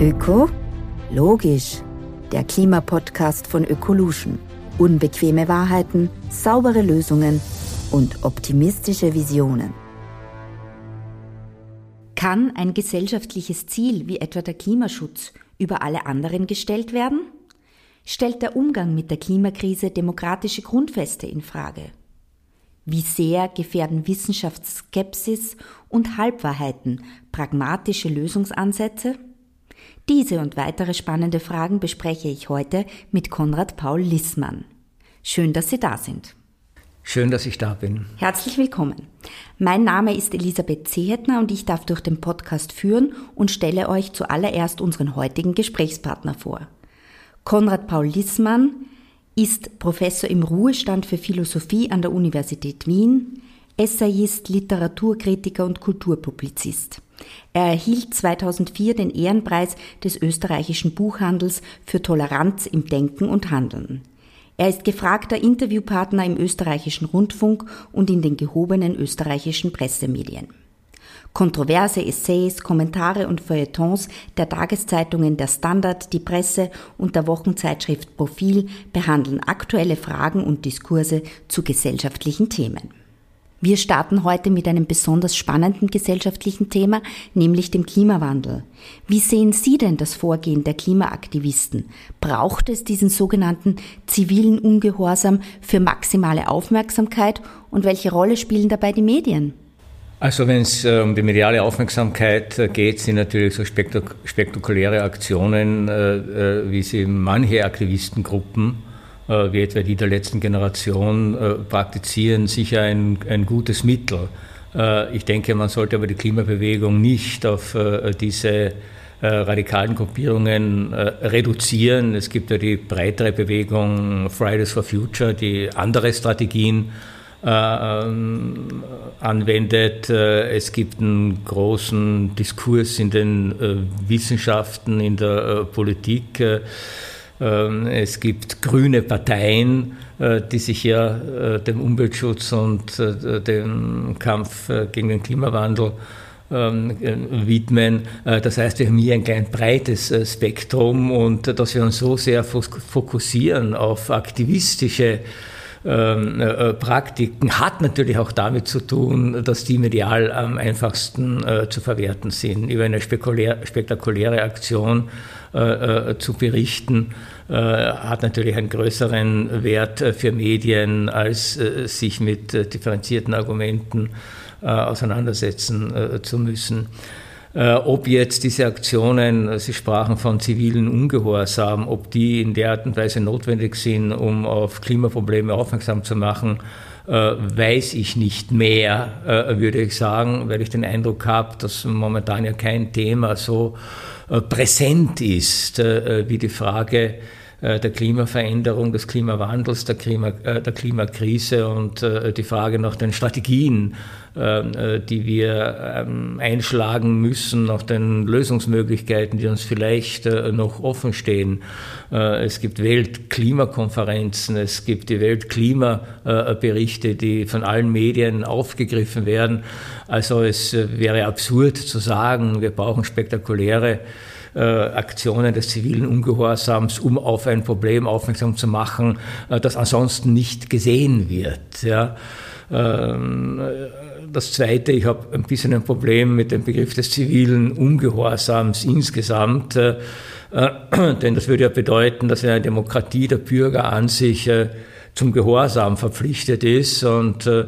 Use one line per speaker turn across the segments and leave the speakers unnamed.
Öko? Logisch. Der Klimapodcast von Ökolution. Unbequeme Wahrheiten, saubere Lösungen und optimistische Visionen. Kann ein gesellschaftliches Ziel wie etwa der Klimaschutz über alle anderen gestellt werden? Stellt der Umgang mit der Klimakrise demokratische Grundfeste in Frage? Wie sehr gefährden Wissenschaftsskepsis und Halbwahrheiten pragmatische Lösungsansätze? Diese und weitere spannende Fragen bespreche ich heute mit Konrad Paul Lissmann. Schön, dass Sie da sind.
Schön, dass ich da bin.
Herzlich willkommen. Mein Name ist Elisabeth Zehetner und ich darf durch den Podcast führen und stelle euch zuallererst unseren heutigen Gesprächspartner vor. Konrad Paul Lissmann ist Professor im Ruhestand für Philosophie an der Universität Wien, Essayist, Literaturkritiker und Kulturpublizist. Er erhielt 2004 den Ehrenpreis des österreichischen Buchhandels für Toleranz im Denken und Handeln. Er ist gefragter Interviewpartner im österreichischen Rundfunk und in den gehobenen österreichischen Pressemedien. Kontroverse Essays, Kommentare und Feuilletons der Tageszeitungen Der Standard, Die Presse und der Wochenzeitschrift Profil behandeln aktuelle Fragen und Diskurse zu gesellschaftlichen Themen. Wir starten heute mit einem besonders spannenden gesellschaftlichen Thema, nämlich dem Klimawandel. Wie sehen Sie denn das Vorgehen der Klimaaktivisten? Braucht es diesen sogenannten zivilen Ungehorsam für maximale Aufmerksamkeit und welche Rolle spielen dabei die Medien?
Also wenn es äh, um die mediale Aufmerksamkeit äh, geht, sind natürlich so spektakuläre Aktionen, äh, wie sie manche Aktivistengruppen wie etwa die der letzten Generation äh, praktizieren, sicher ein, ein gutes Mittel. Äh, ich denke, man sollte aber die Klimabewegung nicht auf diese radikalen Gruppierungen reduzieren. Es gibt ja die breitere Bewegung Fridays for Future, die andere Strategien ähm, anwendet. Es gibt einen großen Diskurs in den Wissenschaften, in der Politik es gibt grüne Parteien, äh, die sich ja äh, dem Umweltschutz und äh, dem Kampf gegen den Klimawandel ähm, widmen. Das heißt, wir haben hier ein klein breites Spektrum und dass wir uns so sehr fokussieren auf aktivistische ähm, Praktiken hat natürlich auch damit zu tun, dass die medial am einfachsten zu verwerten sind. Über eine spektakuläre Aktion äh, äh, zu berichten, äh, hat natürlich einen größeren Wert für Medien, als sich mit differenzierten Argumenten auseinandersetzen zu müssen. Ob jetzt diese Aktionen, Sie sprachen von zivilen Ungehorsam, ob die in der Art und Weise notwendig sind, um auf Klimaprobleme aufmerksam zu machen, weiß ich nicht mehr, würde ich sagen, weil ich den Eindruck habe, dass momentan ja kein Thema so äh, präsent ist, äh, wie die Frage äh, der Klimaveränderung, des Klimawandels, der, Klima, der Klimakrise und die Frage nach den Strategien, die wir ähm, einschlagen müssen, nach den Lösungsmöglichkeiten, die uns vielleicht noch offen stehen. Es gibt Weltklimakonferenzen, es gibt die Weltklimaberichte, die von allen Medien aufgegriffen werden. Also es wäre absurd zu sagen, wir brauchen spektakuläre äh, Aktionen des zivilen Ungehorsams, um auf ein Problem aufmerksam zu machen, äh, das ansonsten nicht gesehen wird. Ja. Ähm, das Zweite, ich habe ein bisschen ein Problem mit dem Begriff des zivilen Ungehorsams insgesamt, äh, denn das würde ja bedeuten, dass in einer Demokratie der Bürger an sich zum Gehorsam verpflichtet ist und äh,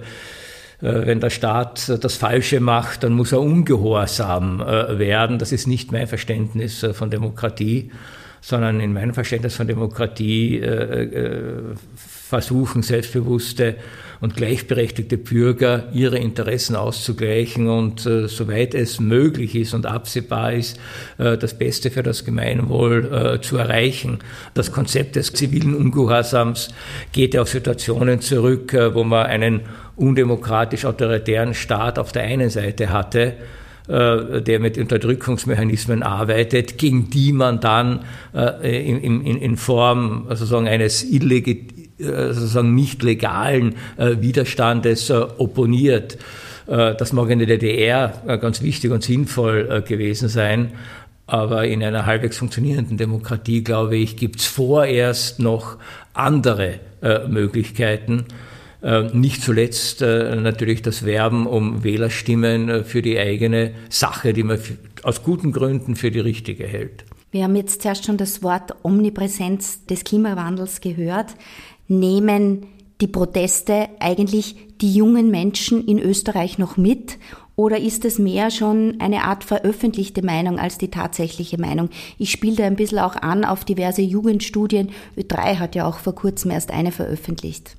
wenn der Staat das Falsche macht, dann muss er ungehorsam äh, werden. Das ist nicht mein Verständnis äh, von Demokratie, sondern in meinem Verständnis von Demokratie versuchen selbstbewusste und gleichberechtigte Bürger ihre Interessen auszugleichen und äh, soweit es möglich ist und absehbar ist, äh, das Beste für das Gemeinwohl äh, zu erreichen. Das Konzept des zivilen Ungehorsams geht auf Situationen zurück, wo man einen undemokratisch-autoritären Staat auf der einen Seite hatte, äh, der mit Unterdrückungsmechanismen arbeitet, gegen die man dann äh, in, Form sozusagen eines äh, sozusagen nicht legalen Widerstandes opponiert. Das mag in der DDR ganz wichtig und sinnvoll gewesen sein. Aber in einer halbwegs funktionierenden Demokratie, glaube ich, gibt es vorerst noch andere Möglichkeiten. Äh, nicht zuletzt äh, natürlich das Werben um Wählerstimmen äh, für die eigene Sache, die man aus guten Gründen für die richtige hält.
Wir haben jetzt zuerst schon das Wort Omnipräsenz des Klimawandels gehört. Nehmen die Proteste eigentlich die jungen Menschen in Österreich noch mit? Oder ist es mehr schon eine Art veröffentlichte Meinung als die tatsächliche Meinung? Ich spiele da ein bisschen auch an auf diverse Jugendstudien. Ö3 hat ja auch vor kurzem erst eine veröffentlicht.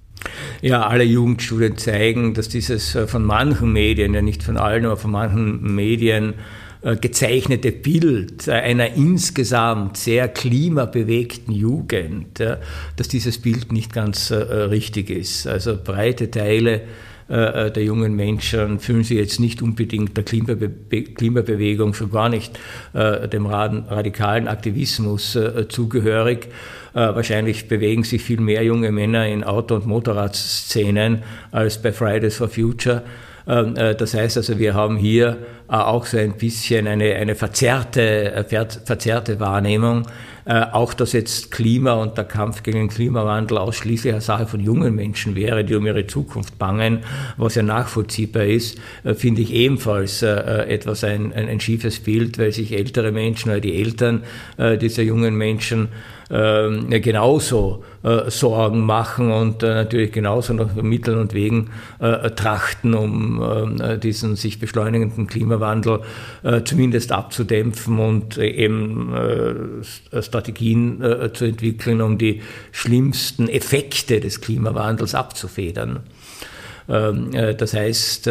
Ja, alle Jugendstudien zeigen, dass dieses äh, von manchen Medien, ja nicht von allen, aber von manchen Medien äh, gezeichnete Bild einer insgesamt sehr klimabewegten Jugend, dass dieses Bild nicht ganz äh, richtig ist. Also breite Teile der jungen Menschen fühlen sich jetzt nicht unbedingt der Klimabe Klimabewegung, schon gar nicht dem radikalen Aktivismus zugehörig. Äh, wahrscheinlich bewegen sich viel mehr junge Männer in Auto- und Motorradszenen als bei Fridays for Future. Ähm, äh, das heißt also, wir haben hier auch so ein bisschen eine, eine verzerrte, verzerrte Wahrnehmung. Auch dass jetzt Klima und der Kampf gegen den Klimawandel ausschließlich eine Sache von jungen Menschen wäre, die um ihre Zukunft bangen, was ja nachvollziehbar ist, finde ich ebenfalls etwas ein, ein, ein schiefes Bild, weil sich ältere Menschen oder die Eltern dieser jungen Menschen ähm, genauso äh, Sorgen machen und äh, natürlich genauso nach Mitteln und Wegen äh, trachten, um diesen sich beschleunigenden Klimawandel zumindest abzudämpfen und eben Strategien zu entwickeln, um die schlimmsten Effekte des Klimawandels abzufedern. Ähm, das heißt,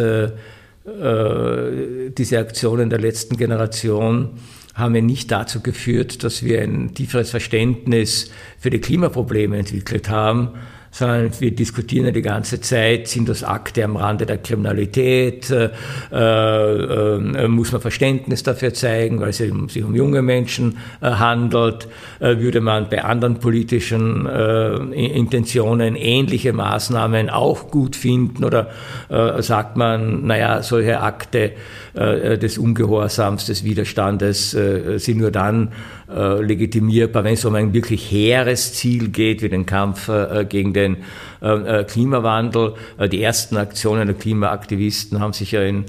diese Aktionen der letzten Generation haben ja nicht dazu geführt, dass wir ein tieferes Verständnis für die Klimaprobleme entwickelt haben, sondern wir diskutieren ja die ganze Zeit, sind das Akte am Rande der Kriminalität, äh, äh, muss man Verständnis dafür zeigen, weil es sich um junge Menschen äh, handelt, äh, würde man bei anderen politischen äh, Intentionen ähnliche Maßnahmen auch gut finden oder äh, sagt man, naja, solche Akte des Ungehorsams, des Widerstandes sind nur dann legitimierbar, wenn es um ein wirklich hehres Ziel geht, wie den Kampf gegen den den äh, äh, Klimawandel. Äh, die ersten Aktionen der Klimaaktivisten haben sich ja in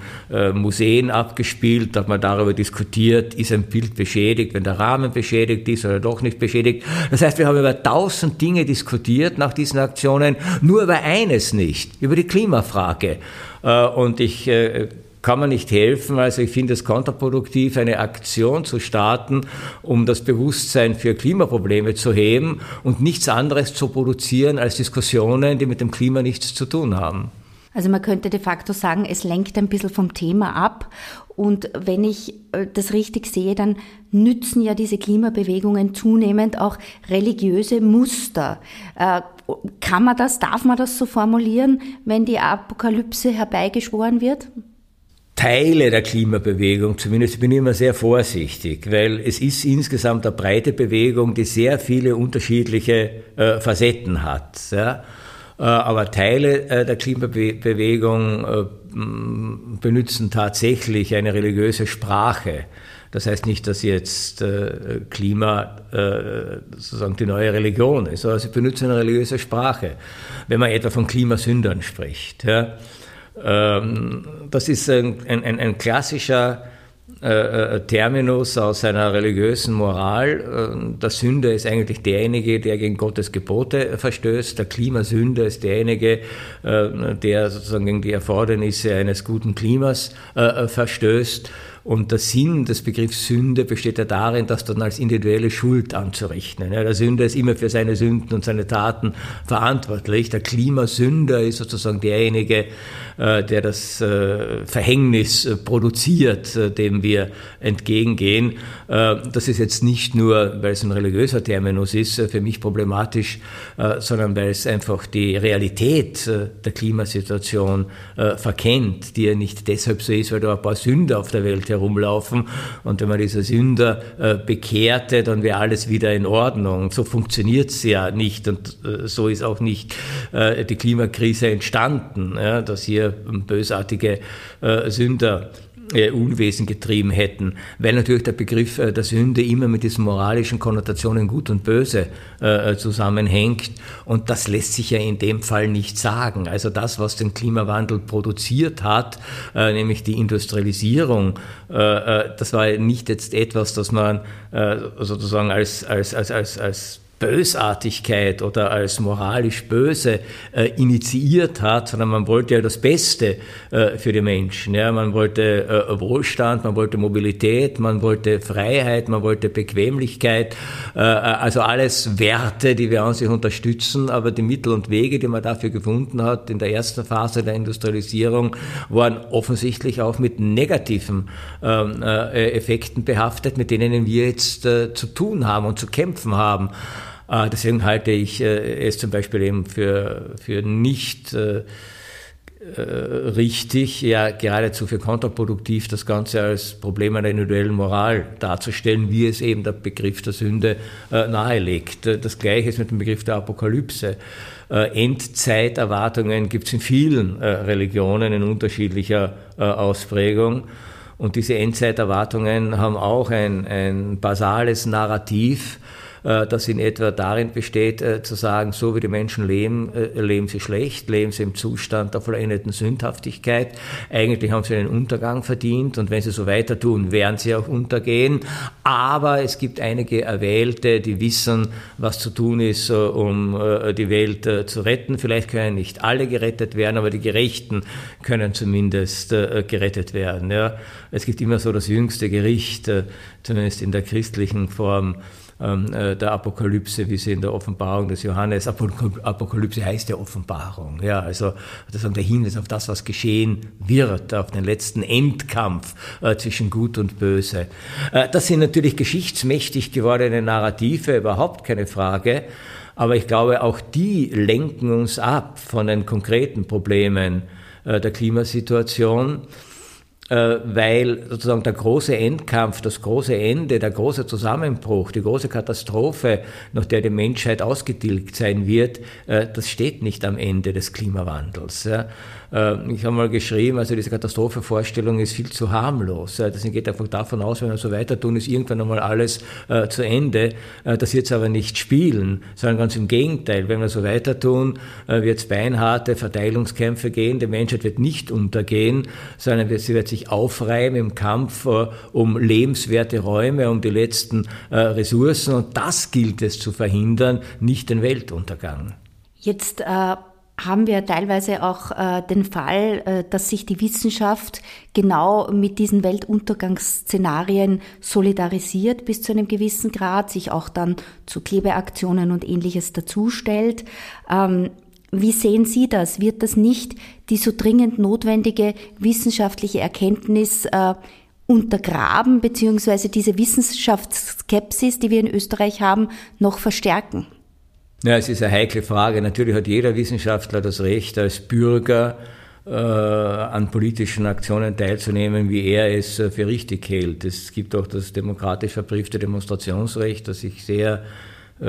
Museen abgespielt, da hat man darüber diskutiert, ist ein Bild beschädigt, wenn der Rahmen beschädigt ist oder doch nicht beschädigt. Das heißt, wir haben über tausend Dinge diskutiert nach diesen Aktionen, nur über eines nicht, über die Klimafrage. Und ich kann man nicht helfen. Also ich finde es kontraproduktiv, eine Aktion zu starten, um das Bewusstsein für Klimaprobleme zu heben und nichts anderes zu produzieren als Diskussionen, die mit dem Klima nichts zu tun haben.
Also man könnte de facto sagen, es lenkt ein bisschen vom Thema ab. Und wenn ich äh, das richtig sehe, dann nützen ja diese Klimabewegungen zunehmend auch religiöse Muster. Äh, kann man das, darf man das so formulieren, wenn die Apokalypse herbeigeschworen wird?
Teile der Klimabewegung, zumindest ich bin immer sehr vorsichtig, weil es ist insgesamt eine breite Bewegung, die sehr viele unterschiedliche äh, Facetten hat. Ja? Äh, aber Teile äh, der Klimabewegung äh, benutzen tatsächlich eine religiöse Sprache. Das heißt nicht, dass jetzt äh, Klima äh, sozusagen die neue Religion ist, aber sie benutzen eine religiöse Sprache. Wenn man etwa von Klimasündern spricht. Ja? Ähm, das ist ein, ein, ein klassischer äh, äh, Terminus aus einer religiösen Moral. Äh, der Sünder ist eigentlich derjenige, der gegen Gottes Gebote verstößt. Der Klimasünder ist derjenige, der sozusagen gegen die Erfordernisse eines guten Klimas verstößt. Und der Sinn des Begriffs Sünde besteht ja darin, das dann als individuelle Schuld anzurechnen. Ja, der Sünder ist immer für seine Sünden und seine Taten verantwortlich. Der Klimasünder ist sozusagen derjenige, äh, der das äh, Verhängnis äh, produziert, dem wir entgegengehen. Das ist jetzt nicht nur, weil es ein religiöser Terminus ist, für mich problematisch, sondern weil es einfach die Realität der Klimasituation verkennt, die ja nicht deshalb so ist, weil da ein paar Sünder auf der Welt herumlaufen und wenn man diese Sünder bekehrte, dann wäre alles wieder in Ordnung. So funktioniert es ja nicht und so ist auch nicht die Klimakrise entstanden, dass hier bösartige äh, Sünder äh, Unwesen getrieben hätten, weil natürlich der Begriff äh, der Sünde immer mit diesen moralischen Konnotationen Gut und Böse äh, zusammenhängt. Und das lässt sich ja in dem Fall nicht sagen. Also das, was den Klimawandel produziert hat, nämlich die Industrialisierung, das war nicht jetzt etwas, das man sozusagen als, als, als, als, als Bösartigkeit oder als moralisch böse äh, initiiert hat, sondern man wollte ja das Beste äh, für die Menschen. Ja? Man wollte äh, Wohlstand, man wollte Mobilität, man wollte Freiheit, man wollte Bequemlichkeit, äh, also alles Werte, die wir an sich unterstützen, aber die Mittel und Wege, die man dafür gefunden hat in der ersten Phase der Industrialisierung, waren offensichtlich auch mit negativen ähm, äh, Effekten behaftet, mit denen wir jetzt äh, zu tun haben und zu kämpfen haben. Äh, deswegen halte ich äh, es zum Beispiel eben für, für nicht äh, richtig, ja geradezu für kontraproduktiv, das Ganze als Problem einer individuellen Moral darzustellen, wie es eben der Begriff der Sünde nahelegt. Das Gleiche ist mit dem Begriff der Apokalypse. Endzeiterwartungen gibt es in vielen Religionen in unterschiedlicher Ausprägung. Und diese Endzeiterwartungen haben auch ein, ein basales Narrativ, äh, das in etwa darin besteht, äh, zu sagen, so wie die Menschen leben, äh, leben sie schlecht, leben sie im Zustand der vollendeten Sündhaftigkeit. Eigentlich haben sie einen Untergang verdient und wenn sie so weiter tun, werden sie auch untergehen. Aber es gibt einige Erwählte, die wissen, was zu tun ist, um die Welt zu retten. Vielleicht können nicht alle gerettet werden, aber die Gerechten können zumindest gerettet werden. Es gibt immer so das jüngste Gericht, zumindest in der christlichen Form, äh, der Apokalypse, wie sie in der Offenbarung des Johannes, Apokalypse heißt ja Offenbarung, ja, also sozusagen der Hinweis auf das, was geschehen wird, auf den letzten Endkampf äh, zwischen Gut und Böse. Äh, das sind natürlich geschichtsmächtig gewordene Narrative, überhaupt keine Frage, aber ich glaube, auch die lenken uns ab von den konkreten Problemen der Klimasituation. Äh, weil sozusagen der große Endkampf, das große Ende, der große Zusammenbruch, die große Katastrophe, nach der die Menschheit ausgetilgt sein wird, äh, das steht nicht am Ende des Klimawandels. Äh, ich habe mal geschrieben, also diese Katastrophenvorstellung ist viel zu harmlos. Das geht einfach davon aus, wenn wir so weiter tun, ist irgendwann einmal alles zu Ende. Das wird es aber nicht spielen, sondern ganz im Gegenteil. Wenn wir so weiter tun, wird es beinharte Verteilungskämpfe gehen. Die Menschheit wird nicht untergehen, sondern sie wird sich aufreiben im Kampf um lebenswerte Räume, um die letzten Ressourcen. Und das gilt es zu verhindern, nicht den Weltuntergang.
Jetzt äh haben wir teilweise auch äh, den Fall, äh, dass sich die Wissenschaft genau mit diesen Weltuntergangsszenarien solidarisiert bis zu einem gewissen Grad, sich auch dann zu Klebeaktionen und ähnliches dazustellt. Ähm, wie sehen Sie das? Wird das nicht die so dringend notwendige wissenschaftliche Erkenntnis äh, untergraben, beziehungsweise diese Wissenschaftsskepsis, die wir in Österreich haben, noch verstärken?
Ja, es ist eine heikle Frage. Natürlich hat jeder Wissenschaftler das Recht, als Bürger äh, an politischen Aktionen teilzunehmen, wie er es äh, für richtig hält. Es gibt auch das demokratisch verbriefte Demonstrationsrecht, das ich sehr äh,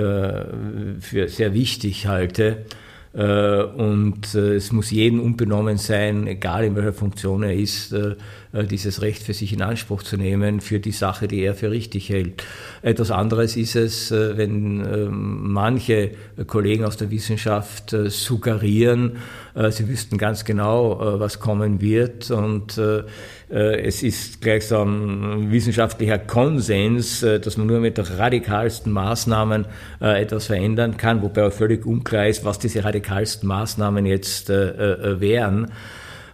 für sehr wichtig halte. Äh, und äh, es muss jedem unbenommen sein, egal in welcher Funktion er ist, äh, dieses Recht für sich in Anspruch zu nehmen für die Sache, die er für richtig hält. Etwas anderes ist es, wenn ähm, manche Kollegen aus der Wissenschaft suggerieren, sie wüssten ganz genau, was kommen wird und es ist gleichsam wissenschaftlicher Konsens, dass man nur mit radikalsten Maßnahmen etwas verändern kann, wobei völlig unklar ist, was diese radikalsten Maßnahmen jetzt äh, äh, wären.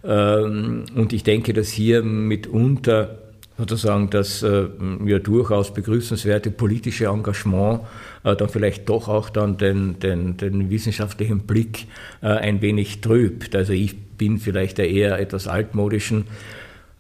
Ähm, und ich denke, dass hier mitunter sozusagen das äh, ja durchaus begrüßenswerte politische Engagement äh, dann vielleicht doch auch dann den, den, den wissenschaftlichen Blick äh, ein wenig trübt. Also ich bin vielleicht der eher etwas altmodischen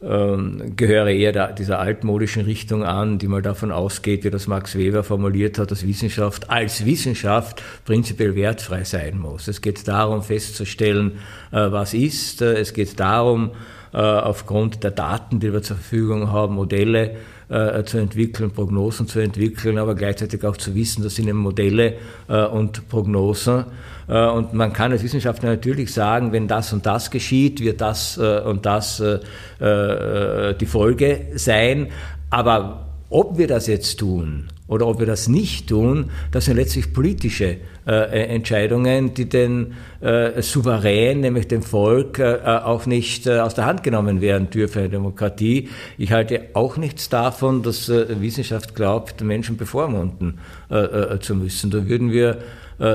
ähm, gehöre eher der, dieser altmodischen Richtung an, die mal davon ausgeht, wie das Max Weber formuliert hat, dass Wissenschaft als Wissenschaft prinzipiell wertfrei sein muss. Es geht darum festzustellen, äh, was ist. Es geht darum, äh, aufgrund der Daten, die wir zur Verfügung haben, Modelle äh, zu entwickeln, Prognosen zu entwickeln, aber gleichzeitig auch zu wissen, das sind eben Modelle äh, und Prognosen. Äh, und man kann als Wissenschaftler natürlich sagen, wenn das und das geschieht, wird das äh, und das äh, die Folge sein. Aber ob wir das jetzt tun oder ob wir das nicht tun, das sind letztlich politische äh, Entscheidungen, die den Souverän, nämlich dem Volk, auch nicht aus der Hand genommen werden dürfen in der Demokratie. Ich halte auch nichts davon, dass Wissenschaft glaubt, Menschen bevormunden zu müssen. Da würden wir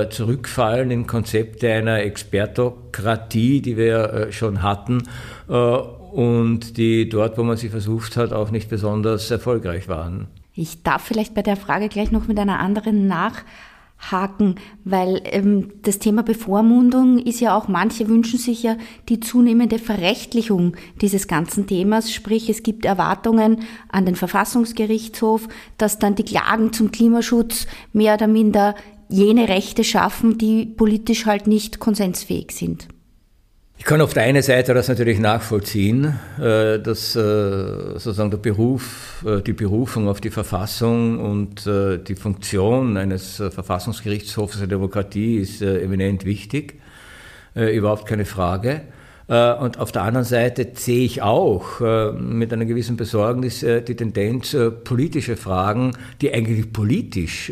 zurückfallen in Konzepte einer Expertokratie, die wir schon hatten und die dort, wo man sie versucht hat, auch nicht besonders erfolgreich waren.
Ich darf vielleicht bei der Frage gleich noch mit einer anderen nachhaken, weil ähm, das Thema Bevormundung ist ja auch, manche wünschen sich ja die zunehmende Verrechtlichung dieses ganzen Themas, sprich es gibt Erwartungen an den Verfassungsgerichtshof, dass dann die Klagen zum Klimaschutz mehr oder minder jene Rechte schaffen, die politisch halt nicht konsensfähig sind.
Ich kann auf der einen Seite das natürlich nachvollziehen, äh, dass äh, sozusagen der Beruf, äh, die Berufung auf die Verfassung und die Funktion eines Verfassungsgerichtshofs der Demokratie ist eminent wichtig, überhaupt keine Frage. Und auf der anderen Seite sehe ich auch mit einer gewissen Besorgnis die Tendenz, politische Fragen, die eigentlich politisch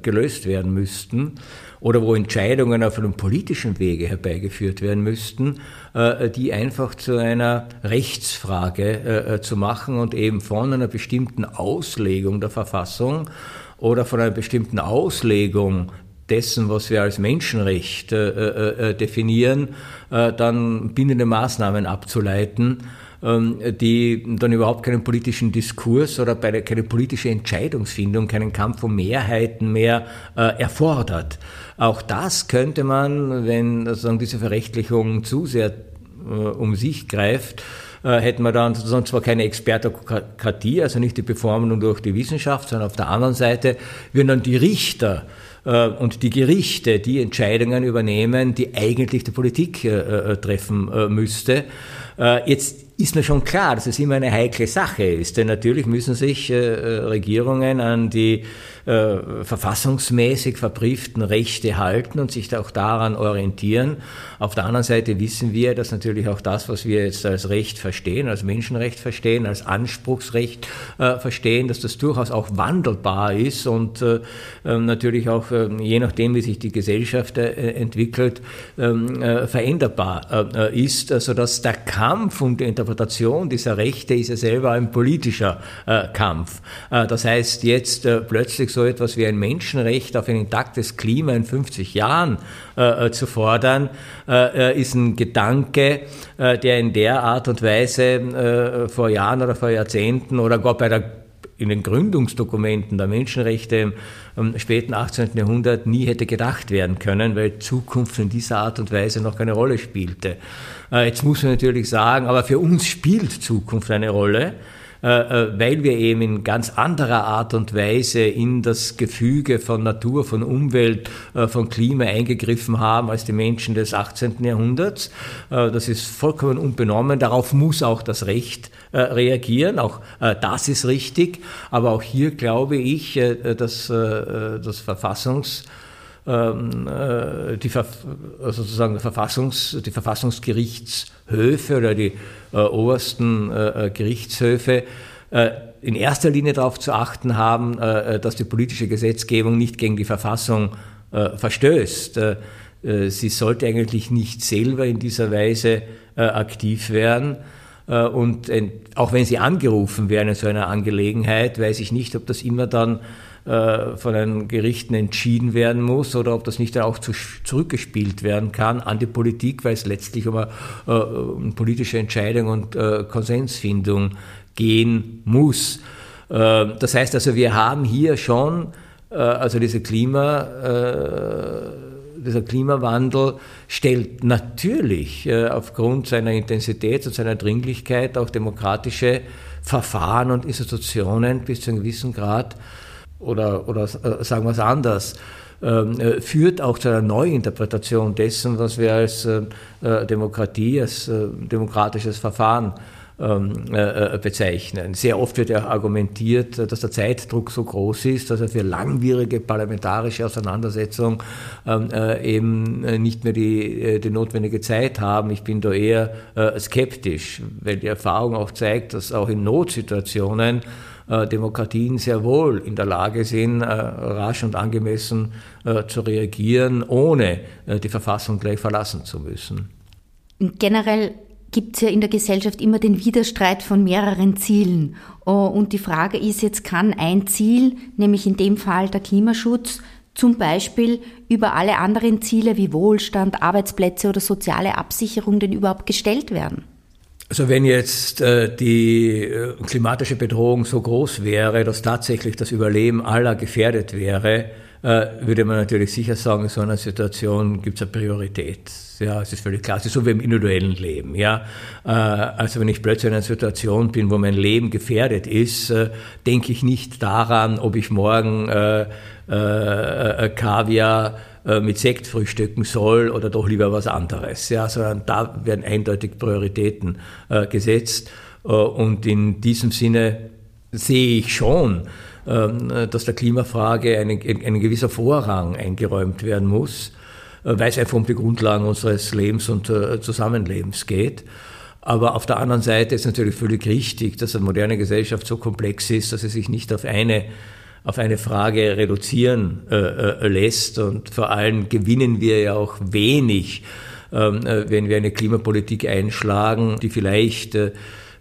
gelöst werden müssten, oder wo Entscheidungen auf einem politischen Wege herbeigeführt werden müssten, äh, die einfach zu einer Rechtsfrage äh, äh, zu machen und eben von einer bestimmten Auslegung der Verfassung oder von einer bestimmten Auslegung dessen, was wir als Menschenrecht definieren, dann bindende Maßnahmen abzuleiten, ähm, die dann überhaupt keinen politischen Diskurs oder keine politische Entscheidungsfindung, keinen Kampf um Mehrheiten mehr erfordert. Auch das könnte man, wenn sozusagen diese Verrechtlichung zu sehr äh, um sich greift, äh, hätten wir dann sozusagen zwar keine Expertokratie, also nicht die Bevormundung durch die Wissenschaft, sondern auf der anderen Seite würden dann die Richter äh, und die Gerichte die Entscheidungen übernehmen, die eigentlich die Politik äh, äh treffen äh, müsste. jetzt ist mir schon klar, dass es immer eine heikle Sache ist, denn natürlich müssen sich Regierungen an die äh, verfassungsmäßig verbrieften Rechte halten und sich auch daran orientieren. Auf der anderen Seite wissen wir, dass natürlich auch das, was wir jetzt als Recht verstehen, als Menschenrecht verstehen, als Anspruchsrecht äh, verstehen, dass das durchaus auch wandelbar ist und äh, ähm, natürlich auch äh, je nachdem, wie sich die Gesellschaft äh, entwickelt, ähm, äh, veränderbar ist, sodass der Kampf um die Interpretation dieser Rechte ist ja selber ein politischer Kampf. das heißt, jetzt plötzlich so etwas wie ein Menschenrecht auf ein intaktes Klima in 50 Jahren äh, äh, zu fordern, äh, äh, ist ein Gedanke, äh, der in der Art und Weise äh, vor Jahren oder vor Jahrzehnten oder gar bei der in den Gründungsdokumenten der Menschenrechte im späten 18. Jahrhundert nie hätte gedacht werden können, weil Zukunft in dieser Art und Weise noch keine Rolle spielte. Jetzt muss man natürlich sagen, aber für uns spielt Zukunft eine Rolle. Äh, äh, weil wir eben in ganz anderer Art und Weise in das Gefüge von Natur, von Umwelt, äh, von Klima eingegriffen haben als die Menschen des 18. Jahrhunderts. Das ist vollkommen unbenommen. Darauf muss auch das Recht reagieren. Auch das ist richtig. Aber auch hier glaube ich, dass das Verfassungs die, also sozusagen Verfassungs, die Verfassungsgerichtshöfe oder die äh, obersten äh, Gerichtshöfe in erster Linie darauf zu achten haben, dass die politische Gesetzgebung nicht gegen die Verfassung verstößt. Sie sollte eigentlich nicht selber in dieser Weise aktiv werden. Und auch wenn sie angerufen werden in so einer Angelegenheit, weiß ich nicht, ob das immer dann äh, von den Gerichten entschieden werden muss oder ob das nicht dann auch zu, zurückgespielt werden kann an die Politik, weil es letztlich um eine, äh, um politische Entscheidung und äh, Konsensfindung gehen muss. Äh, das heißt also, wir haben hier schon, äh, also diese Klima, äh, dieser Klimawandel stellt natürlich aufgrund seiner Intensität und seiner Dringlichkeit auch demokratische Verfahren und Institutionen bis zu einem gewissen Grad oder, oder äh, sagen wir es anders, ähm, äh, führt auch zu einer Neuinterpretation dessen, was wir als äh, Demokratie, als demokratisches Verfahren ähm, äh, bezeichnen. Sehr oft wird ja argumentiert, dass der Zeitdruck so groß ist, dass er für langwierige parlamentarische Auseinandersetzung ähm, äh, eben nicht mehr die, die notwendige Zeit haben. Ich bin da eher skeptisch, weil die Erfahrung auch zeigt, dass auch in Notsituationen Demokratien sehr wohl in der Lage sind, äh, rasch und angemessen äh, zu reagieren, ohne die Verfassung gleich verlassen zu müssen.
Generell gibt es ja in der Gesellschaft immer den Widerstreit von mehreren Zielen. Und die Frage ist jetzt, kann ein Ziel, nämlich in dem Fall der Klimaschutz, zum Beispiel über alle anderen Ziele wie Wohlstand, Arbeitsplätze oder soziale Absicherung denn überhaupt gestellt werden?
Also wenn jetzt äh, die äh, klimatische Bedrohung so groß wäre, dass tatsächlich das Überleben aller gefährdet wäre, äh, würde man natürlich sicher sagen, in so einer Situation gibt es eine Priorität. Ja, es ist völlig klar. Es ist so wie im individuellen Leben. Ja, äh, also wenn ich plötzlich in einer Situation bin, wo mein Leben gefährdet ist, äh, denke ich nicht daran, ob ich morgen äh, äh, Kaviar äh, mit Sekt frühstücken soll oder doch lieber was anderes. Ja, sondern da werden eindeutig Prioritäten äh, gesetzt. Äh, und in diesem Sinne sehe ich schon, ähm, dass der Klimafrage ein, ein gewisser Vorrang eingeräumt werden muss, weil es einfach um die Grundlagen unseres Lebens und Zusammenlebens geht. Aber auf der anderen Seite ist natürlich völlig richtig, dass eine moderne Gesellschaft so komplex ist, dass sie sich nicht auf eine auf eine Frage reduzieren äh, äh, lässt. Und vor allem gewinnen wir ja auch wenig, ähm, äh, wenn wir eine Klimapolitik einschlagen, die vielleicht äh,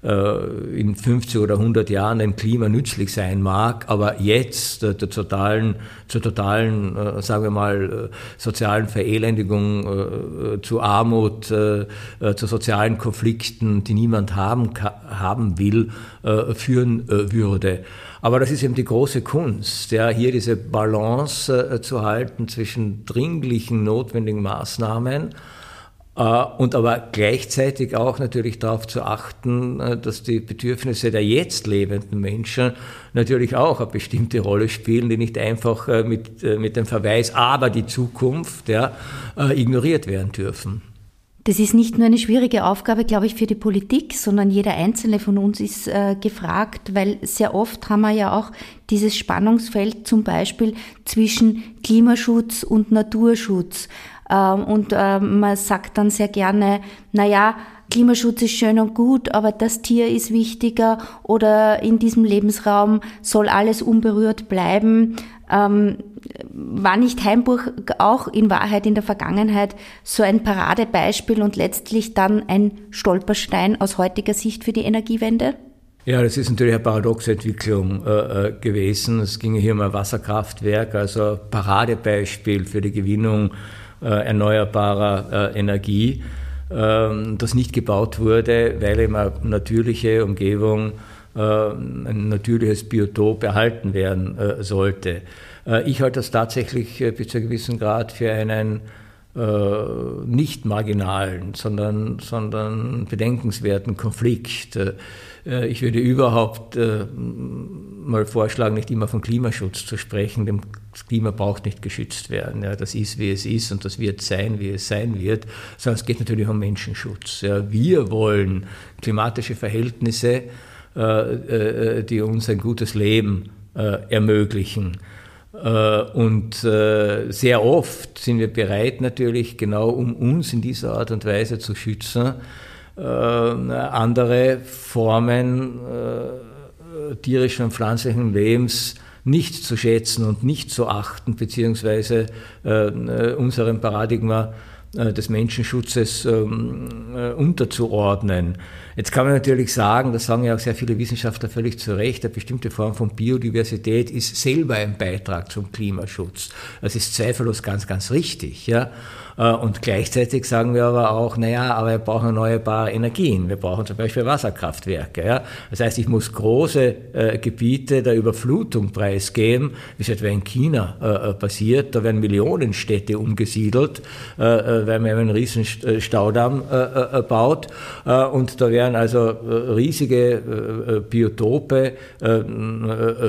in 50 oder 100 Jahren dem Klima nützlich sein mag, aber jetzt äh, der totalen, zur totalen, äh, sagen wir mal, sozialen Verelendigung, zu Armut, zu sozialen Konflikten, die niemand haben, haben will, führen würde. Aber das ist eben die große Kunst, ja, hier diese Balance äh, zu halten zwischen dringlichen, notwendigen Maßnahmen äh, und aber gleichzeitig auch natürlich darauf zu achten, äh, dass die Bedürfnisse der jetzt lebenden Menschen natürlich auch eine bestimmte Rolle spielen, die nicht einfach äh, mit, äh, mit dem Verweis, aber die Zukunft ja, äh, ignoriert werden dürfen.
Das ist nicht nur eine schwierige Aufgabe, glaube ich, für die Politik, sondern jeder Einzelne von uns ist äh, gefragt, weil sehr oft haben wir ja auch dieses Spannungsfeld zum Beispiel zwischen Klimaschutz und Naturschutz. Ähm, und äh, man sagt dann sehr gerne, na ja, Klimaschutz ist schön und gut, aber das Tier ist wichtiger oder in diesem Lebensraum soll alles unberührt bleiben. Ähm, war nicht Heimburg auch in Wahrheit in der Vergangenheit so ein Paradebeispiel und letztlich dann ein Stolperstein aus heutiger Sicht für die Energiewende?
Ja, das ist natürlich eine paradoxe Entwicklung äh, äh gewesen. Es ging hier um ein Wasserkraftwerk, also Paradebeispiel für die Gewinnung erneuerbarer äh, Energie, ähm, das nicht gebaut wurde, weil eben eine natürliche Umgebung, äh, ein natürliches Biotop erhalten werden äh, sollte. Äh, ich halte das tatsächlich äh, bis zu einem gewissen Grad für einen äh, nicht marginalen, sondern, sondern bedenkenswerten Konflikt. Ich würde überhaupt mal vorschlagen, nicht immer von Klimaschutz zu sprechen. Das Klima braucht nicht geschützt werden. Ja, das ist, wie es ist und das wird sein, wie es sein wird. Sondern es geht natürlich um Menschenschutz. Ja, wir wollen klimatische Verhältnisse, die uns ein gutes Leben ermöglichen. Äh, und äh, sehr oft sind wir bereit natürlich genau, um uns in dieser Art und Weise zu schützen, äh, andere Formen tierischen und pflanzlichen Lebens nicht zu schätzen und nicht zu achten, beziehungsweise unserem Paradigma des Menschenschutzes ähm, unterzuordnen. Jetzt kann man natürlich sagen, das sagen ja auch sehr viele Wissenschaftler völlig zu Recht, eine bestimmte Form von Biodiversität ist selber ein Beitrag zum Klimaschutz. Das ist zweifellos ganz, ganz richtig. Ja? Äh, und gleichzeitig sagen wir aber auch, naja, aber wir brauchen erneuerbare Energien. Wir brauchen zum Beispiel Wasserkraftwerke. Ja? Das heißt, ich muss große äh, Gebiete der Überflutung preisgeben, wie es etwa in China äh, äh passiert. Da werden Millionen Städte umgesiedelt, äh, äh weil man einen riesen Staudamm baut. und da werden also riesige Biotope,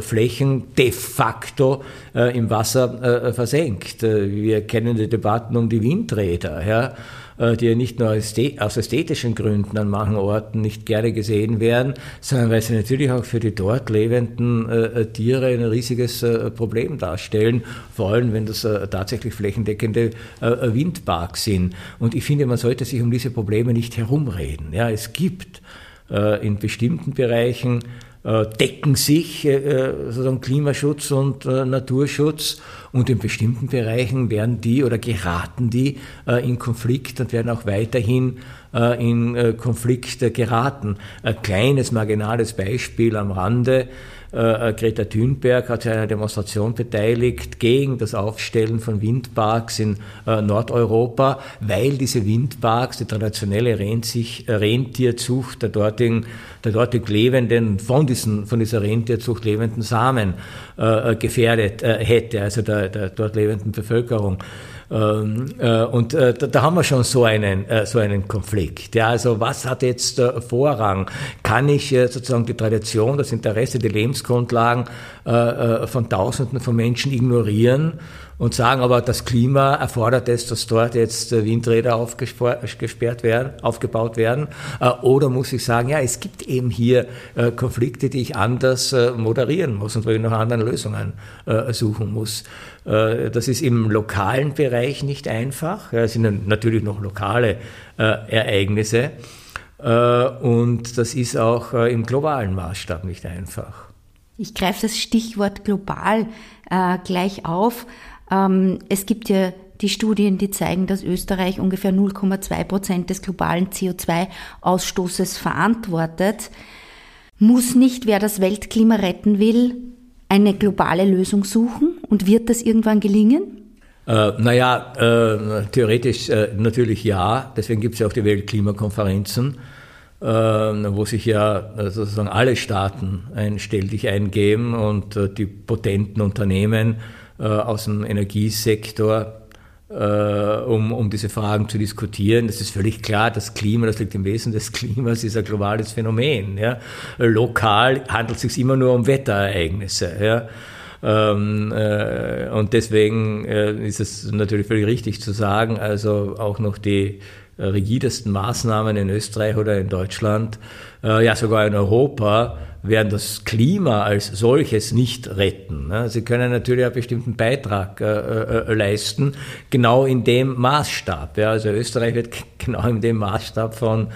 Flächen de facto im Wasser versenkt. wir kennen die Debatten um die Windräder. Ja? die ja nicht nur aus ästhetischen Gründen an manchen Orten nicht gerne gesehen werden, sondern weil sie natürlich auch für die dort lebenden Tiere ein riesiges Problem darstellen, vor allem wenn das tatsächlich flächendeckende Windparks sind. Und ich finde, man sollte sich um diese Probleme nicht herumreden. Ja, es gibt in bestimmten Bereichen äh, decken sich äh, sozusagen Klimaschutz und äh, Naturschutz. Und in bestimmten Bereichen werden die oder geraten die in Konflikt und werden auch weiterhin in Konflikt geraten. Ein kleines marginales Beispiel am Rande äh, Greta Thunberg hat sich an einer Demonstration beteiligt gegen das Aufstellen von Windparks in äh, Nordeuropa, weil diese Windparks die traditionelle Rentier, äh, Rentierzucht der dortigen, der dortig lebenden, von, diesen, von dieser Rentierzucht lebenden Samen äh, gefährdet äh, hätte, also der, der dort lebenden Bevölkerung. Ähm, äh, und äh, da haben wir schon so einen, äh, so einen Konflikt. Ja, also was hat jetzt Vorrang? Kann ich sozusagen die Tradition, das Interesse, die Lebensgrundlagen von Tausenden von Menschen ignorieren? Und sagen, aber das Klima erfordert es, dass dort jetzt Windräder aufgesperrt werden, aufgebaut werden. Oder muss ich sagen, ja, es gibt eben hier Konflikte, die ich anders moderieren muss und wo ich nach anderen Lösungen suchen muss. Das ist im lokalen Bereich nicht einfach. Es sind natürlich noch lokale Ereignisse. Und das ist auch im globalen Maßstab nicht einfach.
Ich greife das Stichwort global äh, gleich auf. Ähm, es gibt ja die Studien, die zeigen, dass Österreich ungefähr 0,2 Prozent des globalen CO2-Ausstoßes verantwortet. Muss nicht, wer das Weltklima retten will, eine globale Lösung suchen? Und wird das irgendwann gelingen?
Äh, naja, äh, theoretisch äh, natürlich ja. Deswegen gibt es ja auch die Weltklimakonferenzen, äh, wo sich ja äh, sozusagen alle Staaten ein Stelldich eingeben und äh, die potenten Unternehmen aus dem Energiesektor, äh, um, um diese Fragen zu diskutieren. Das ist völlig klar, das Klima, das liegt im Wesen des Klimas, ist ein globales Phänomen. Ja. Lokal handelt es sich immer nur um Wetterereignisse. Ja. Ähm, äh, und deswegen äh, ist es natürlich völlig richtig zu sagen, also auch noch die äh, rigidesten Maßnahmen in Österreich oder in Deutschland, äh, ja sogar in Europa, werden das Klima als solches nicht retten. Ne? Sie können natürlich einen bestimmten Beitrag äh, äh, leisten, genau in dem Maßstab. Also Österreich wird genau in dem Maßstab von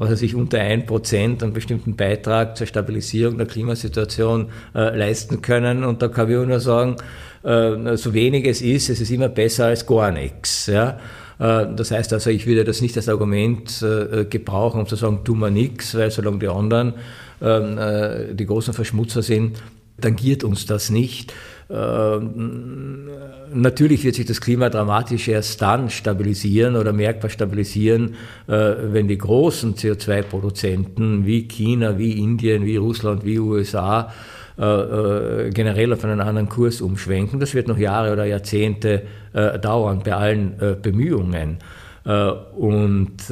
was er sich unter ein Prozent einen bestimmten Beitrag zur Stabilisierung der Klimasituation äh, leisten können. Und da kann ich nur sagen, so wenig es ist, es ist immer besser als gar nichts. Ja? Das heißt also, ich würde das nicht als Argument gebrauchen, um zu sagen, tun wir nichts, weil solange die anderen ähm, äh, die großen Verschmutzer sind, tangiert uns das nicht. Ähm, natürlich wird sich das Klima dramatisch erst dann stabilisieren oder merkbar stabilisieren, äh, wenn die großen CO2-Produzenten wie China, wie Indien, wie Russland, wie USA äh, generell auf einen anderen Kurs umschwenken. Das wird noch Jahre oder Jahrzehnte dauern bei allen Bemühungen. Und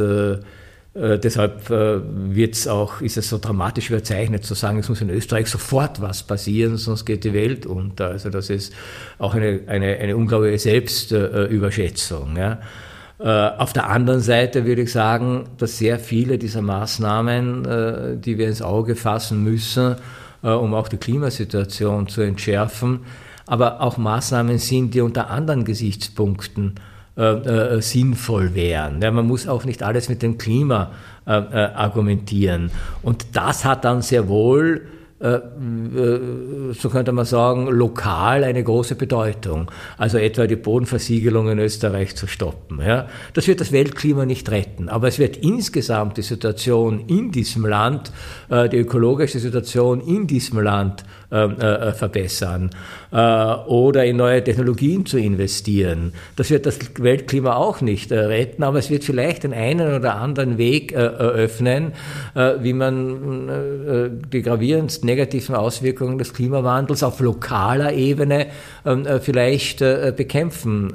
äh, deshalb äh, wird's auch, ist es so dramatisch überzeichnet zu sagen, es muss in Österreich sofort was passieren, sonst geht die Welt unter. Also das ist auch eine, eine, eine unglaubliche Selbstüberschätzung. Ja. Äh, auf der anderen Seite würde ich sagen, dass sehr viele dieser Maßnahmen, äh, die wir ins Auge fassen müssen, äh, um auch die Klimasituation zu entschärfen, aber auch Maßnahmen sind, die unter anderen Gesichtspunkten äh, äh, sinnvoll wären. Ja, man muss auch nicht alles mit dem Klima äh, äh argumentieren. Und das hat dann sehr wohl äh, so könnte man sagen, lokal eine große Bedeutung. Also etwa die Bodenversiegelung in Österreich zu stoppen. Ja. Das wird das Weltklima nicht retten, aber es wird insgesamt die Situation in diesem Land, die ökologische Situation in diesem Land ähm, äh, verbessern äh, oder in neue Technologien zu investieren. Das wird das Weltklima auch nicht äh, retten, aber es wird vielleicht den einen oder anderen Weg eröffnen, wie man die gravierendsten negativen Auswirkungen des Klimawandels auf lokaler Ebene ähm, vielleicht bekämpfen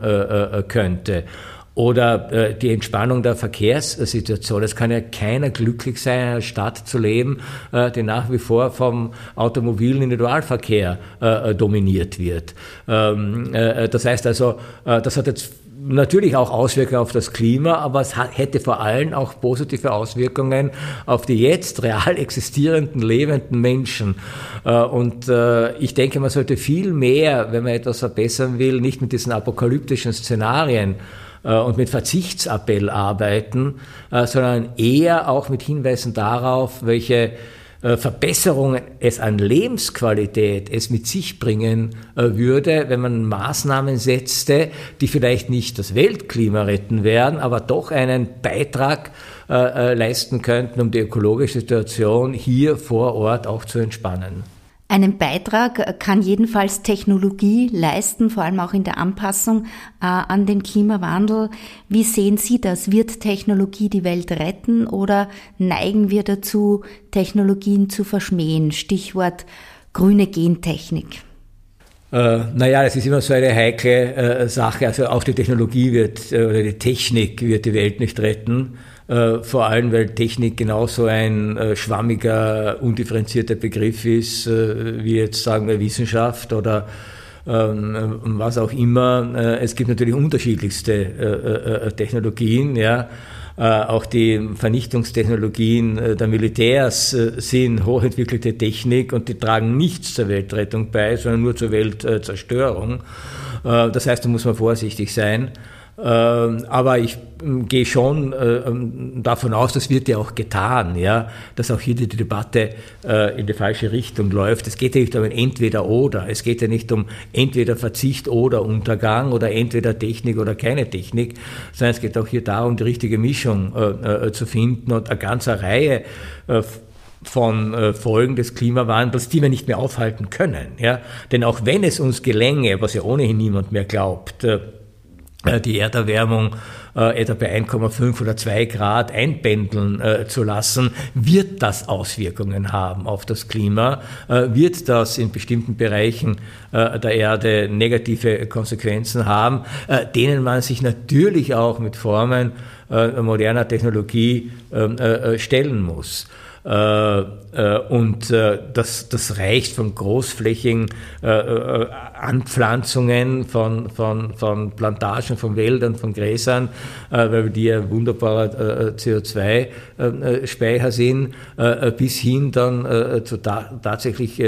könnte. Oder äh, die Entspannung der Verkehrssituation. Es kann ja keiner glücklich sein, in einer Stadt zu leben, äh, die nach wie vor vom automobilen Individualverkehr äh, dominiert wird. Ähm, das heißt also, das hat jetzt natürlich auch Auswirkungen auf das Klima, aber es hätte vor allem auch positive Auswirkungen auf die jetzt real existierenden, lebenden Menschen. Äh, und äh, ich denke, man sollte viel mehr, wenn man etwas verbessern will, nicht mit diesen apokalyptischen Szenarien äh, und mit Verzichtsappell arbeiten, sondern eher auch mit Hinweisen darauf, welche Verbesserungen es an Lebensqualität es mit sich bringen äh, würde, wenn man Maßnahmen setzte, die vielleicht nicht das Weltklima retten werden, aber doch einen Beitrag äh, leisten könnten, um die ökologische Situation hier vor Ort auch zu entspannen.
Einen Beitrag kann jedenfalls Technologie leisten, vor allem auch in der Anpassung äh, an den Klimawandel. Wie sehen Sie das? Wird Technologie die Welt retten oder neigen wir dazu, Technologien zu verschmähen? Stichwort grüne Gentechnik.
Äh, naja, das ist immer so eine heikle äh, Sache. Also auch die Technologie wird äh, oder die Technik wird die Welt nicht retten. Äh, vor allem, weil Technik genauso ein äh, schwammiger, undifferenzierter Begriff ist, äh, wie jetzt sagen wir Wissenschaft oder ähm, was auch immer. es gibt natürlich unterschiedlichste Technologien, ja. Auch die Vernichtungstechnologien der Militärs sind hochentwickelte Technik und die tragen nichts zur Weltrettung bei, sondern nur zur Weltzerstörung. Das heißt, da muss man vorsichtig sein. Ähm, aber ich ähm, gehe schon äh, ähm, davon aus, das wird ja auch getan, ja, dass auch hier die Debatte äh, in die falsche Richtung läuft. Es geht ja nicht um ein Entweder-Oder. Es geht ja nicht um entweder Verzicht oder Untergang oder entweder Technik oder keine Technik, sondern es geht auch hier darum, die richtige Mischung äh, zu finden und eine ganze Reihe von Folgen des Klimawandels, die wir nicht mehr aufhalten können. Ja? Denn auch wenn es uns gelänge, was ja ohnehin niemand mehr glaubt, die Erderwärmung äh, etwa bei 1,5 oder 2 Grad einpendeln äh, zu lassen, wird das Auswirkungen haben auf das Klima, äh, wird das in bestimmten Bereichen äh, der Erde negative Konsequenzen haben, äh, denen man sich natürlich auch mit Formen moderner Technologie ähm, stellen muss. Äh, äh, und äh, das, das reicht von großflächigen Anpflanzungen, von, von, von Plantagen, von Wäldern, von Gräsern, weil die ja wunderbarer CO2-Speicher sind, bis hin dann zu tatsächlich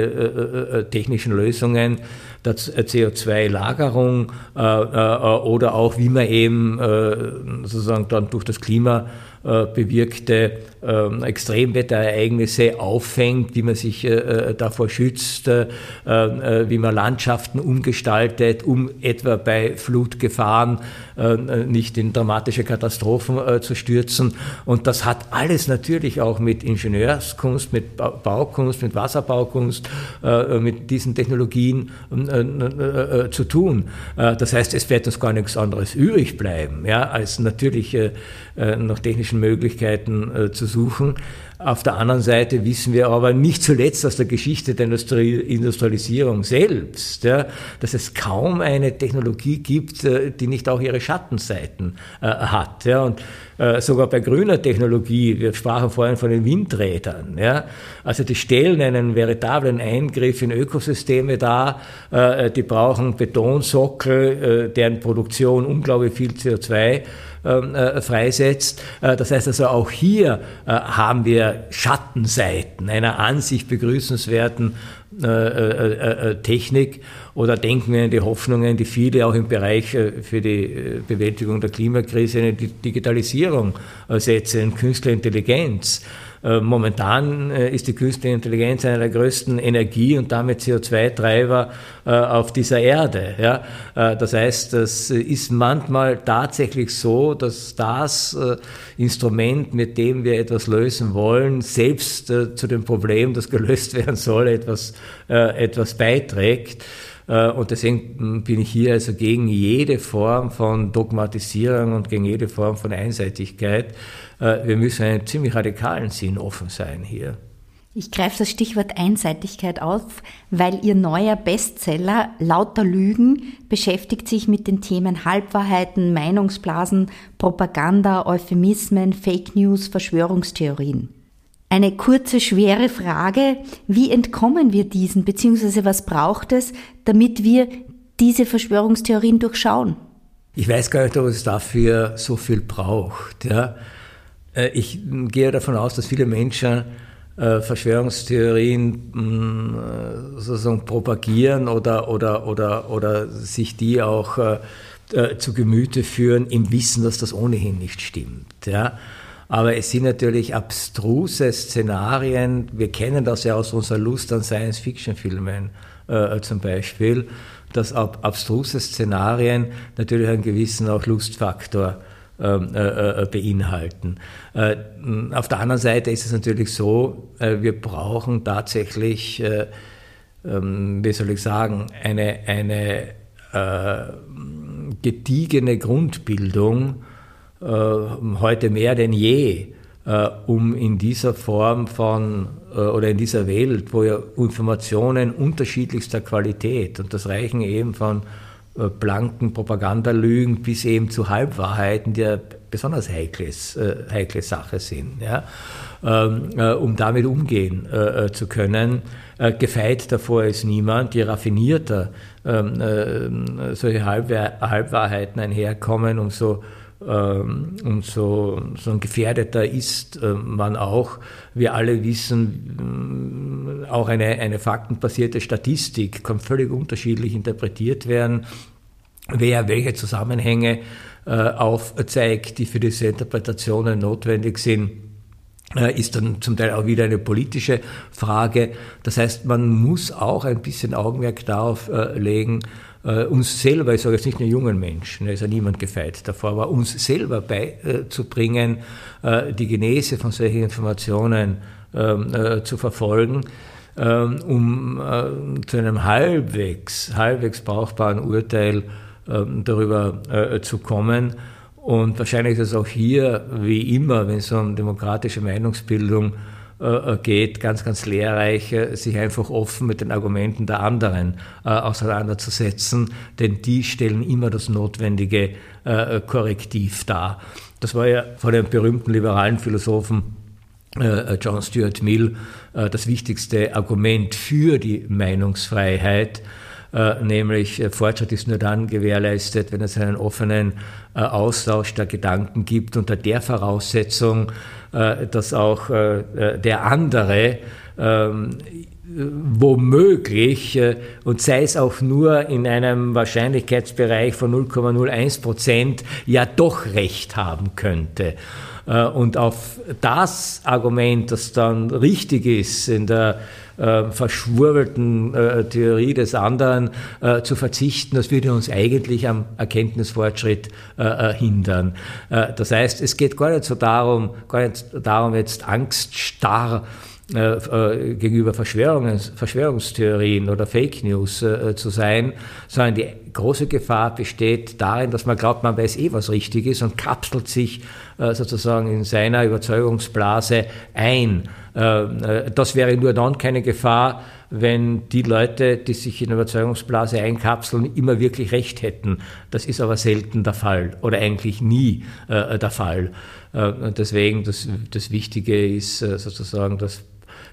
technischen Lösungen der CO2-Lagerung oder auch wie man eben sozusagen dann durch das Klima äh, bewirkte äh, Extremwetterereignisse auffängt, wie man sich äh, äh davor schützt, äh, äh, wie man Landschaften umgestaltet, um etwa bei Flutgefahren nicht in dramatische Katastrophen zu stürzen. Und das hat alles natürlich auch mit Ingenieurskunst, mit Baukunst, mit Wasserbaukunst, mit diesen Technologien zu tun. Das heißt, es wird uns gar nichts anderes übrig bleiben, ja, als natürlich nach technischen Möglichkeiten äh, zu suchen. Auf der anderen Seite wissen wir aber nicht zuletzt aus der Geschichte der Industrialisierung selbst, ja, dass es kaum eine Technologie gibt, äh, die nicht auch ihre Schattenseiten äh, hat. Ja. Und äh, sogar bei grüner Technologie, wir sprachen vorhin von den Windrädern, ja, also die stellen einen veritablen Eingriff in Ökosysteme dar, äh, die brauchen Betonsockel, äh, deren Produktion unglaublich viel CO2 ähm, äh, freisetzt. Äh, das heißt also auch hier äh, haben wir Schattenseiten einer an sich begrüßenswerten Technik oder denken wir an die Hoffnungen, die viele auch im Bereich für die Bewältigung der Klimakrise in die Digitalisierung setzen, in künstliche Intelligenz. Äh, momentan äh, ist die künstliche Intelligenz einer der größten Energie- und damit CO2-Treiber äh, auf dieser Erde. Ja? Das heißt, es ist manchmal tatsächlich so, dass das Instrument, mit dem wir etwas lösen wollen, selbst zu dem Problem, das gelöst werden soll, etwas, etwas beiträgt. Und deswegen bin ich hier also gegen jede Form von Dogmatisierung und gegen jede Form von Einseitigkeit. Äh, wir müssen einen ziemlich radikalen Sinn offen sein hier.
Ich greife das Stichwort Einseitigkeit auf, weil Ihr neuer Bestseller Lauter Lügen beschäftigt sich mit den Themen Halbwahrheiten, Meinungsblasen, Propaganda, Euphemismen, Fake News, Verschwörungstheorien. Eine kurze, schwere Frage, wie entkommen wir diesen, beziehungsweise was braucht es, damit wir diese Verschwörungstheorien durchschauen?
Ich weiß gar nicht, ob es dafür so viel braucht. Ja. Äh, ich gehe davon aus, dass viele Menschen äh, Verschwörungstheorien mh, äh, sozusagen propagieren oder, oder, oder, oder sich die auch zu Gemüte führen, im Wissen, dass das ohnehin nicht stimmt. Ja. Aber es sind natürlich abstruse Szenarien. Wir kennen das ja aus unserer Lust an Science-Fiction-Filmen äh, zum Beispiel, dass ab abstruse Szenarien natürlich einen gewissen auch Lustfaktor ähm, äh, äh, beinhalten. Äh, auf der anderen Seite ist es natürlich so, äh, wir brauchen tatsächlich, äh, ähm, wie soll ich sagen, eine, eine gediegene Grundbildung, heute mehr denn je, um in dieser Form von oder in dieser Welt, wo ja Informationen unterschiedlichster Qualität und das reichen eben von äh, blanken Propagandalügen bis eben zu Halbwahrheiten, die ja besonders heikles, äh, heikle Sache sind, ja, ähm, äh, um damit umgehen äh, äh zu können. Äh, gefeit davor ist niemand, je raffinierter ähm, solche Halbwahrheiten einherkommen, umso und so, so ein Gefährdeter ist man auch. Wir alle wissen, auch eine, eine faktenbasierte Statistik kann völlig unterschiedlich interpretiert werden, wer welche Zusammenhänge äh, aufzeigt, die für diese Interpretationen notwendig sind äh, ist dann zum Teil auch wieder eine politische Frage. Das heißt, man muss auch ein bisschen Augenmerk darauf äh, legen, äh, uns selber, ich sage jetzt nicht nur jungen Menschen, da ist ja niemand gefeit davor, aber uns selber beizubringen, äh, die Genese von solchen Informationen ähm, äh, zu verfolgen, ähm, um äh, zu einem halbwegs, halbwegs brauchbaren Urteil ähm, darüber äh, zu kommen. Und wahrscheinlich ist es auch hier, wie immer, wenn es um demokratische Meinungsbildung äh, geht, ganz, ganz lehrreich, sich einfach offen mit den Argumenten der anderen äh, auseinanderzusetzen, denn die stellen immer das notwendige äh, Korrektiv dar. Das war ja von dem berühmten liberalen Philosophen John Stuart Mill das wichtigste Argument für die Meinungsfreiheit, nämlich Fortschritt ist nur dann gewährleistet, wenn es einen offenen Austausch der Gedanken gibt, unter der Voraussetzung, äh, dass auch äh, äh, der andere ähm, womöglich, und sei es auch nur in einem Wahrscheinlichkeitsbereich von 0,01 Prozent, ja doch recht haben könnte. Und auf das Argument, das dann richtig ist in der äh, verschwurbelten äh, Theorie des anderen äh, zu verzichten, das würde uns eigentlich am Erkenntnisfortschritt äh, äh, hindern. Äh, das heißt, es geht gar nicht so darum, gar nicht darum jetzt angststarr gegenüber Verschwörungs Verschwörungstheorien oder Fake News zu sein, sondern die große Gefahr besteht darin, dass man glaubt, man weiß eh, was richtig ist und kapselt sich sozusagen in seiner Überzeugungsblase ein. Äh, äh, das wäre nur dann keine Gefahr, wenn die Leute, die sich in der Überzeugungsblase einkapseln, immer wirklich recht hätten. Das ist aber selten der Fall oder eigentlich nie äh, der Fall. Und deswegen das, das Wichtige ist sozusagen, dass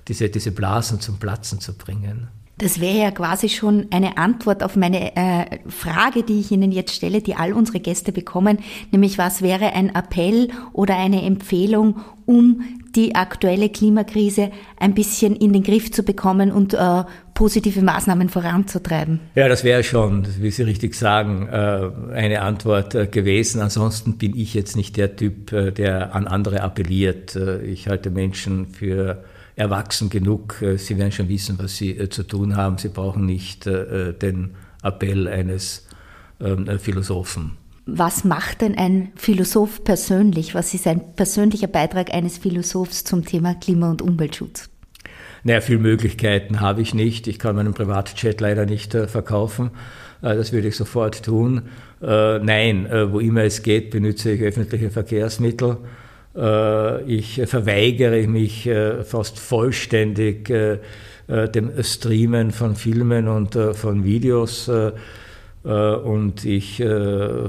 diese, diese Blasen zum Platzen zu bringen.
Das wäre ja quasi schon eine Antwort auf meine äh, Frage, die ich Ihnen jetzt stelle, die all unsere Gäste bekommen, nämlich was wäre ein Appell oder eine Empfehlung, um die aktuelle Klimakrise ein bisschen in den Griff zu bekommen und äh, positive Maßnahmen voranzutreiben?
Ja, das wäre schon, wie Sie richtig sagen, äh, eine Antwort äh, gewesen. Ansonsten bin ich jetzt nicht der Typ, äh, der an andere appelliert. Ich halte Menschen für erwachsen genug. Äh, sie werden schon wissen, was sie äh, zu tun haben. Sie brauchen nicht äh, den Appell eines ähm, Philosophen.
Was macht denn ein Philosoph persönlich? Was ist ein persönlicher Beitrag eines Philosophs zum Thema Klima- und Umweltschutz?
Naja, viele Möglichkeiten habe ich nicht. Ich kann meinen Privatchat leider nicht verkaufen. das würde ich sofort tun. nein, wo immer es geht, benutze ich öffentliche Verkehrsmittel. Äh, ich verweigere mich äh, fast vollständig äh, dem Streamen von Filmen und von Videos und ich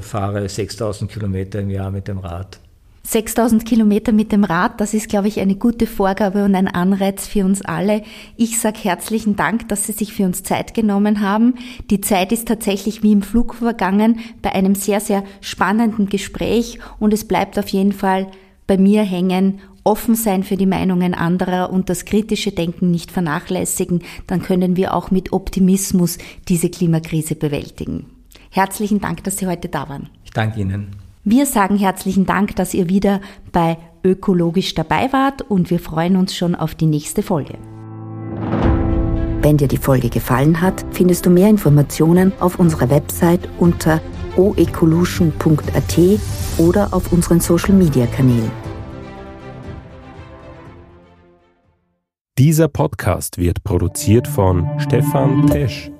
fahre 6000 Kilometer im Jahr mit dem Rad.
6000 Kilometer mit dem Rad, das ist, glaube ich, eine gute Vorgabe und ein Anreiz für uns alle. Ich sage herzlichen Dank, dass Sie sich für uns Zeit genommen haben. Die Zeit ist tatsächlich wie im Flug vergangen bei einem sehr, sehr spannenden Gespräch und es bleibt auf jeden Fall bei mir hängen, offen sein für die Meinungen anderer und das kritische Denken nicht vernachlässigen, dann können wir auch mit Optimismus diese Klimakrise bewältigen. Herzlichen Dank, dass Sie heute da waren.
Ich danke Ihnen.
Wir sagen herzlichen Dank, dass ihr wieder bei Ökologisch dabei wart und wir freuen uns schon auf die nächste Folge. Wenn dir die Folge gefallen hat, findest du mehr Informationen auf unserer Website unter oecolution.at oder auf unseren Social Media Kanälen.
Dieser Podcast wird produziert von Stefan Tesch.